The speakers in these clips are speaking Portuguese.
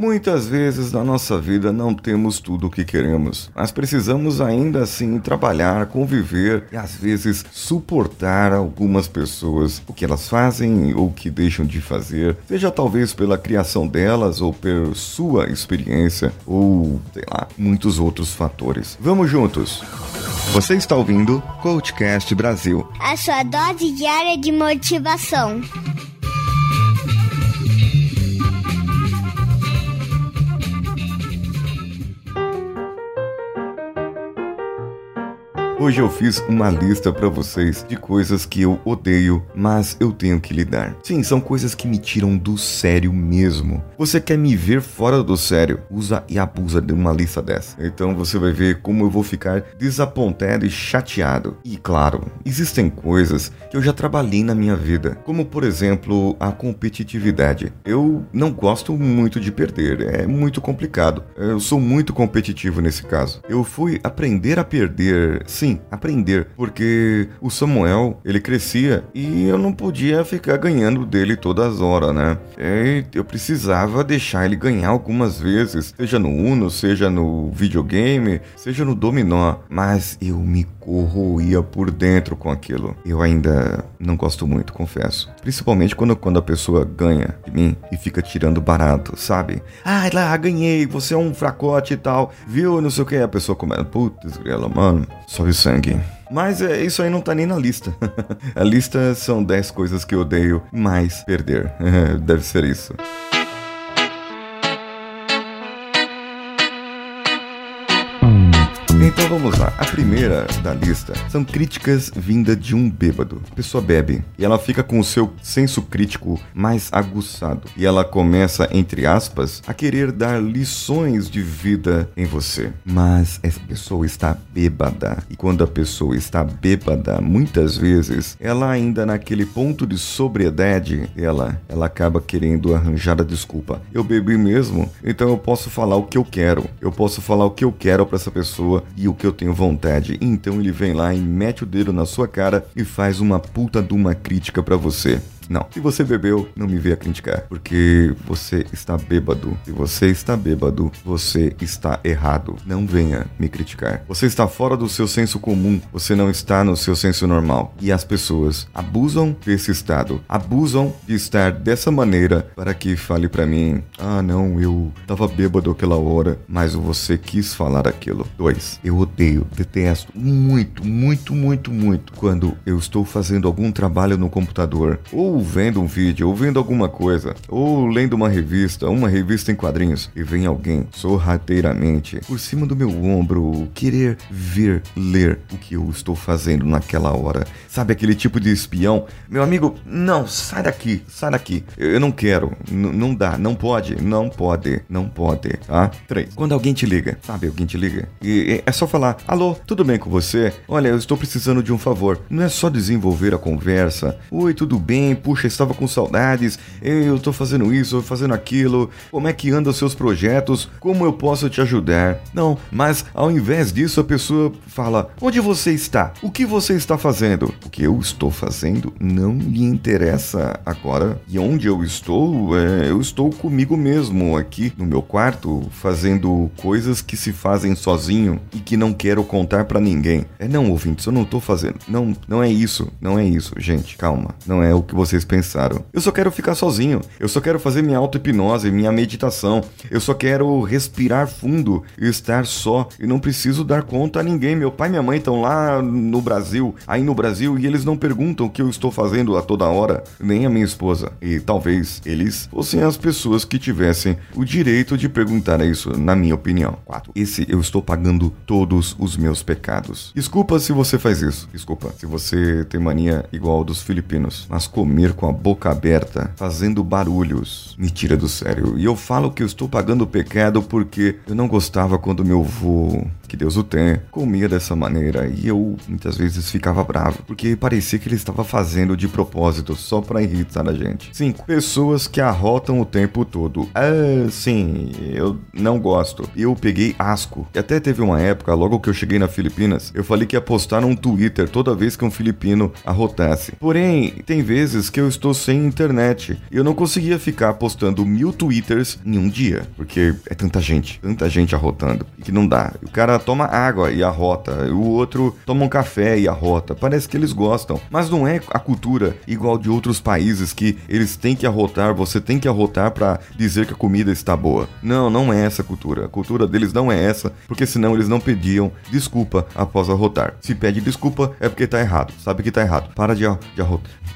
Muitas vezes na nossa vida não temos tudo o que queremos, mas precisamos ainda assim trabalhar, conviver e às vezes suportar algumas pessoas, o que elas fazem ou o que deixam de fazer, seja talvez pela criação delas ou por sua experiência ou, sei lá, muitos outros fatores. Vamos juntos! Você está ouvindo Coachcast Brasil a sua dose diária de motivação. Hoje eu fiz uma lista para vocês de coisas que eu odeio, mas eu tenho que lidar. Sim, são coisas que me tiram do sério mesmo. Você quer me ver fora do sério? Usa e abusa de uma lista dessa. Então você vai ver como eu vou ficar desapontado e chateado. E claro, existem coisas que eu já trabalhei na minha vida, como por exemplo a competitividade. Eu não gosto muito de perder, é muito complicado. Eu sou muito competitivo nesse caso. Eu fui aprender a perder, sim aprender, porque o Samuel, ele crescia e eu não podia ficar ganhando dele todas as horas, né? E eu precisava deixar ele ganhar algumas vezes, seja no Uno, seja no videogame, seja no dominó, mas eu me corroía por dentro com aquilo. Eu ainda não gosto muito, confesso. Principalmente quando, quando a pessoa ganha de mim e fica tirando barato, sabe? Ah, lá, ganhei, você é um fracote e tal, viu? Não sei o que. A pessoa começa, putz, grela, mano, sobe sangue. Mas é, isso aí não tá nem na lista. a lista são 10 coisas que odeio mais perder. Deve ser isso. Então vamos lá. A primeira da lista são críticas vinda de um bêbado. A pessoa bebe e ela fica com o seu senso crítico mais aguçado e ela começa, entre aspas, a querer dar lições de vida em você. Mas essa pessoa está bêbada e quando a pessoa está bêbada, muitas vezes ela ainda naquele ponto de sobriedade, ela ela acaba querendo arranjar a desculpa. Eu bebi mesmo, então eu posso falar o que eu quero. Eu posso falar o que eu quero para essa pessoa e o que eu tenho vontade. Então ele vem lá e mete o dedo na sua cara e faz uma puta de uma crítica para você. Não. Se você bebeu, não me venha criticar, porque você está bêbado. Se você está bêbado, você está errado. Não venha me criticar. Você está fora do seu senso comum, você não está no seu senso normal. E as pessoas abusam desse estado, abusam de estar dessa maneira para que fale para mim: "Ah, não, eu tava bêbado aquela hora, mas você quis falar aquilo". Dois. Eu odeio, detesto muito, muito, muito, muito quando eu estou fazendo algum trabalho no computador ou vendo um vídeo, ou vendo alguma coisa, ou lendo uma revista, uma revista em quadrinhos, e vem alguém sorrateiramente por cima do meu ombro querer ver, ler o que eu estou fazendo naquela hora. Sabe aquele tipo de espião? Meu amigo, não, sai daqui, sai daqui. Eu não quero, não dá, não pode, não pode, não pode, tá? Três. Quando alguém te liga, sabe, alguém te liga, e é só falar: alô, tudo bem com você? Olha, eu estou precisando de um favor. Não é só desenvolver a conversa. Oi, tudo bem? Puxa, estava com saudades, eu estou fazendo isso, fazendo aquilo, como é que andam seus projetos, como eu posso te ajudar? Não, mas ao invés disso a pessoa fala: onde você está? O que você está fazendo? O que eu estou fazendo não lhe interessa agora. E onde eu estou, é, eu estou comigo mesmo aqui no meu quarto, fazendo coisas que se fazem sozinho e que não quero contar para ninguém. É não, ouvintes, eu não estou fazendo. Não, não é isso, não é isso, gente, calma. Não é o que vocês vocês pensaram. Eu só quero ficar sozinho. Eu só quero fazer minha auto-hipnose, minha meditação. Eu só quero respirar fundo e estar só. E não preciso dar conta a ninguém. Meu pai e minha mãe estão lá no Brasil, aí no Brasil, e eles não perguntam o que eu estou fazendo a toda hora, nem a minha esposa. E talvez eles fossem as pessoas que tivessem o direito de perguntar isso, na minha opinião. 4. Esse eu estou pagando todos os meus pecados. Desculpa se você faz isso. Desculpa se você tem mania igual dos filipinos. Mas comer com a boca aberta, fazendo barulhos, me tira do sério. E eu falo que eu estou pagando o pecado porque eu não gostava quando meu avô que Deus o tenha, comia dessa maneira e eu muitas vezes ficava bravo, porque parecia que ele estava fazendo de propósito só para irritar a gente. 5. Pessoas que arrotam o tempo todo. Ah, sim, eu não gosto. Eu peguei asco. E até teve uma época, logo que eu cheguei na Filipinas, eu falei que ia postar um Twitter toda vez que um filipino arrotasse. Porém, tem vezes que eu estou sem internet e eu não conseguia ficar postando mil Twitters em um dia, porque é tanta gente, tanta gente arrotando, e que não dá. O cara toma água e arrota, o outro toma um café e arrota. Parece que eles gostam, mas não é a cultura igual de outros países que eles têm que arrotar, você tem que arrotar para dizer que a comida está boa. Não, não é essa a cultura. A cultura deles não é essa, porque senão eles não pediam desculpa após arrotar. Se pede desculpa é porque tá errado, sabe que tá errado. Para de,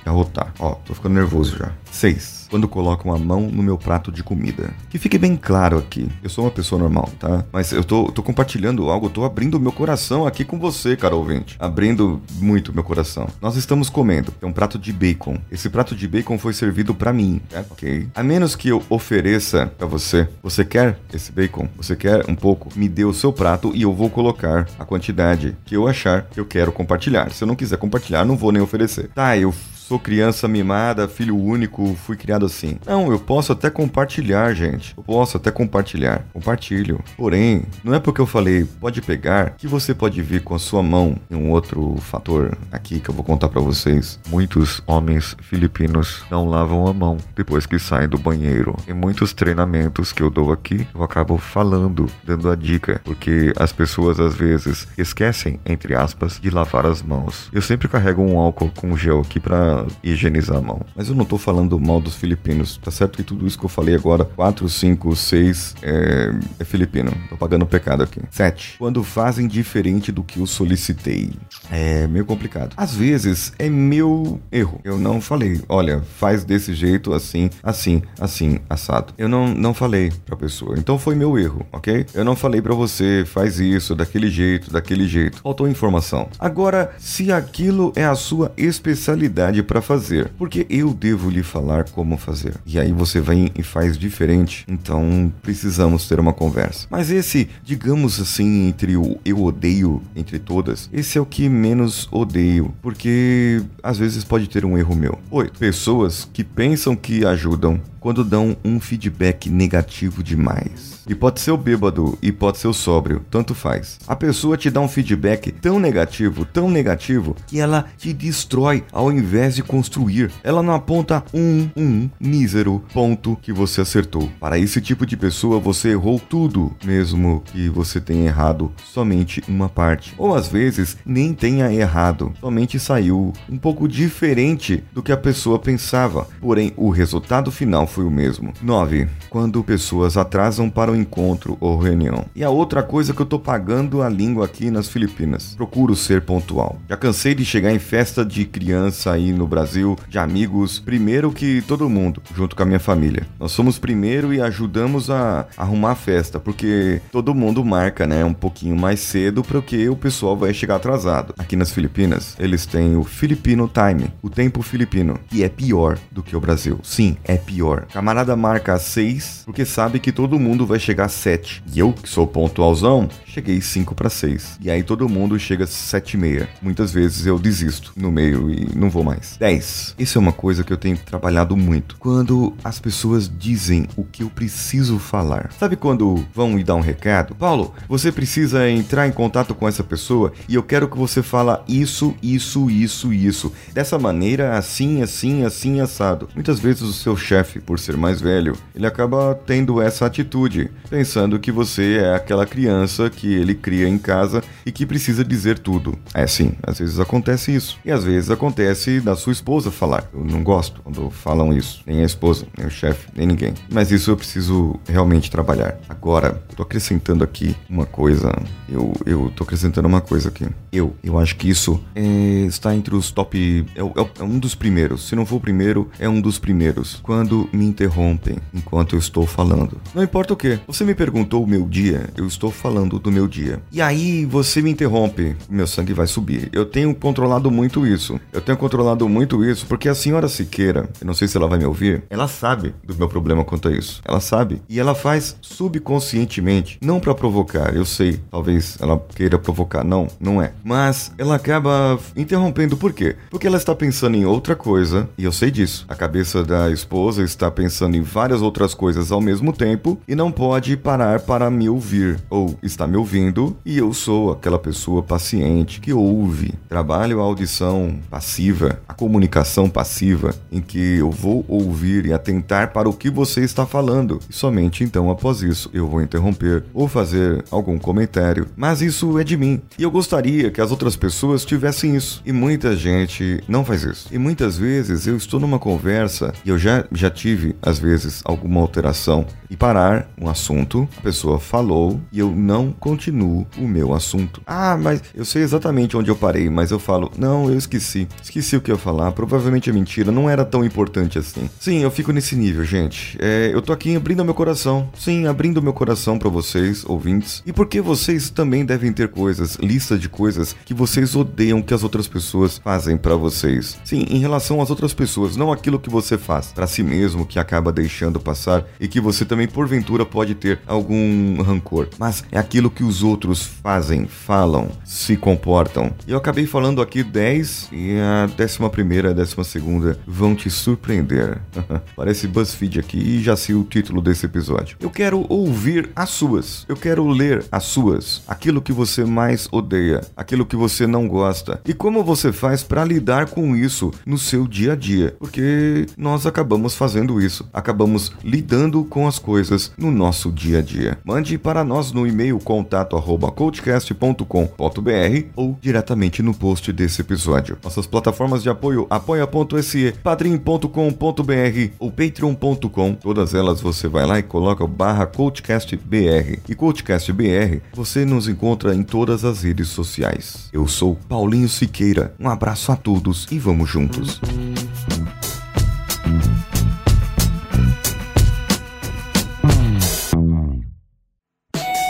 arrotar. Ó, tô ficando nervoso já. 6 quando colocam a mão no meu prato de comida. Que fique bem claro aqui, eu sou uma pessoa normal, tá? Mas eu tô, tô compartilhando algo, tô abrindo meu coração aqui com você, cara ouvinte. Abrindo muito meu coração. Nós estamos comendo, é um prato de bacon. Esse prato de bacon foi servido para mim, né? ok? A menos que eu ofereça para você, você quer esse bacon? Você quer um pouco? Me dê o seu prato e eu vou colocar a quantidade que eu achar que eu quero compartilhar. Se eu não quiser compartilhar, não vou nem oferecer. Tá, eu sou criança mimada, filho único, fui criado assim. Não, eu posso até compartilhar, gente. Eu posso até compartilhar. Compartilho. Porém, não é porque eu falei pode pegar que você pode vir com a sua mão. E um outro fator aqui que eu vou contar para vocês. Muitos homens filipinos não lavam a mão depois que saem do banheiro. Em muitos treinamentos que eu dou aqui, eu acabo falando, dando a dica, porque as pessoas às vezes esquecem, entre aspas, de lavar as mãos. Eu sempre carrego um álcool com gel aqui para higienizar a mão. Mas eu não tô falando mal dos filipinos, tá certo que tudo isso que eu falei agora, 4, 5, 6, é, é filipino. Tô pagando pecado aqui. 7. Quando fazem diferente do que eu solicitei. É meio complicado. Às vezes é meu erro. Eu não falei, olha, faz desse jeito, assim, assim, assim, assado. Eu não, não falei pra pessoa. Então foi meu erro, ok? Eu não falei para você, faz isso, daquele jeito, daquele jeito. Faltou informação. Agora, se aquilo é a sua especialidade para fazer, porque eu devo lhe falar como fazer. E aí você vem e faz diferente, então precisamos ter uma conversa. Mas esse, digamos assim, entre o eu odeio entre todas, esse é o que menos odeio, porque às vezes pode ter um erro meu. Oito, pessoas que pensam que ajudam quando dão um feedback negativo demais. E pode ser o bêbado e pode ser o sóbrio, tanto faz. A pessoa te dá um feedback tão negativo, tão negativo, que ela te destrói ao invés de construir. Ela não aponta um, um mísero ponto que você acertou. Para esse tipo de pessoa, você errou tudo, mesmo que você tenha errado somente uma parte. Ou às vezes nem tenha errado, somente saiu um pouco diferente do que a pessoa pensava. Porém, o resultado final foi o mesmo. 9. Quando pessoas atrasam para o encontro ou reunião. E a outra coisa que eu tô pagando a língua aqui nas Filipinas. Procuro ser pontual. Já cansei de chegar em festa de criança aí no Brasil, de amigos, primeiro que todo mundo, junto com a minha família. Nós somos primeiro e ajudamos a arrumar a festa, porque todo mundo marca, né, um pouquinho mais cedo porque o pessoal vai chegar atrasado. Aqui nas Filipinas, eles têm o Filipino Time, o tempo filipino, que é pior do que o Brasil. Sim, é pior. Camarada marca 6 porque sabe que todo mundo vai chegar às 7. E eu, que sou pontualzão, cheguei 5 para 6. E aí todo mundo chega às 7 e meia. Muitas vezes eu desisto no meio e não vou mais. 10. Isso é uma coisa que eu tenho trabalhado muito. Quando as pessoas dizem o que eu preciso falar. Sabe quando vão me dar um recado? Paulo, você precisa entrar em contato com essa pessoa e eu quero que você fala isso, isso, isso, isso. Dessa maneira, assim, assim, assim, assado. Muitas vezes o seu chefe, por ser mais velho, ele acaba tendo essa atitude, pensando que você é aquela criança que ele cria em casa e que precisa dizer tudo. É sim, às vezes acontece isso. E às vezes acontece da sua esposa falar. Eu não gosto quando falam isso. Nem a esposa, nem o chefe, nem ninguém. Mas isso eu preciso realmente trabalhar. Agora, tô acrescentando aqui uma coisa. Eu, eu tô acrescentando uma coisa aqui. Eu, eu acho que isso é, está entre os top. É, é, é um dos primeiros. Se não for o primeiro, é um dos primeiros. Quando me me interrompem enquanto eu estou falando. Não importa o que. Você me perguntou o meu dia, eu estou falando do meu dia. E aí você me interrompe, meu sangue vai subir. Eu tenho controlado muito isso. Eu tenho controlado muito isso porque a senhora Siqueira, eu não sei se ela vai me ouvir, ela sabe do meu problema quanto a isso. Ela sabe. E ela faz subconscientemente, não para provocar, eu sei, talvez ela queira provocar, não, não é. Mas ela acaba interrompendo por quê? Porque ela está pensando em outra coisa, e eu sei disso. A cabeça da esposa está pensando em várias outras coisas ao mesmo tempo e não pode parar para me ouvir, ou está me ouvindo e eu sou aquela pessoa paciente que ouve. Trabalho a audição passiva, a comunicação passiva, em que eu vou ouvir e atentar para o que você está falando. E somente então, após isso, eu vou interromper ou fazer algum comentário. Mas isso é de mim. E eu gostaria que as outras pessoas tivessem isso. E muita gente não faz isso. E muitas vezes eu estou numa conversa e eu já, já tive, às vezes, alguma alteração e parar um assunto, a pessoa falou e eu não continuo o meu assunto. Ah, mas eu sei exatamente onde eu parei, mas eu falo, não, eu esqueci. Esqueci o que eu ia falar, provavelmente é mentira, não era tão importante assim. Sim, eu fico nesse nível, gente. É, eu tô aqui abrindo meu coração. Sim, abrindo meu coração para vocês, ouvintes. E porque vocês também devem ter coisas, lista de coisas que vocês odeiam que as outras pessoas fazem para vocês. Sim, em relação às outras pessoas, não aquilo que você faz para si mesmo que acaba deixando passar e que você também porventura pode ter algum rancor, mas é aquilo que os outros fazem, falam, se comportam. Eu acabei falando aqui 10 e a décima primeira, a décima segunda vão te surpreender. Parece BuzzFeed aqui e já sei o título desse episódio. Eu quero ouvir as suas. Eu quero ler as suas. Aquilo que você mais odeia, aquilo que você não gosta. E como você faz para lidar com isso no seu dia a dia? Porque nós acabamos fazendo isso. Acabamos lidando com as coisas no nosso dia a dia. Mande para nós no e-mail contato@coachcast.com.br ou diretamente no post desse episódio. Nossas plataformas de apoio apoia.se, padrim.com.br ou patreon.com. Todas elas você vai lá e coloca barra coachcastbr. E coachcastbr você nos encontra em todas as redes sociais. Eu sou Paulinho Siqueira. Um abraço a todos e vamos juntos.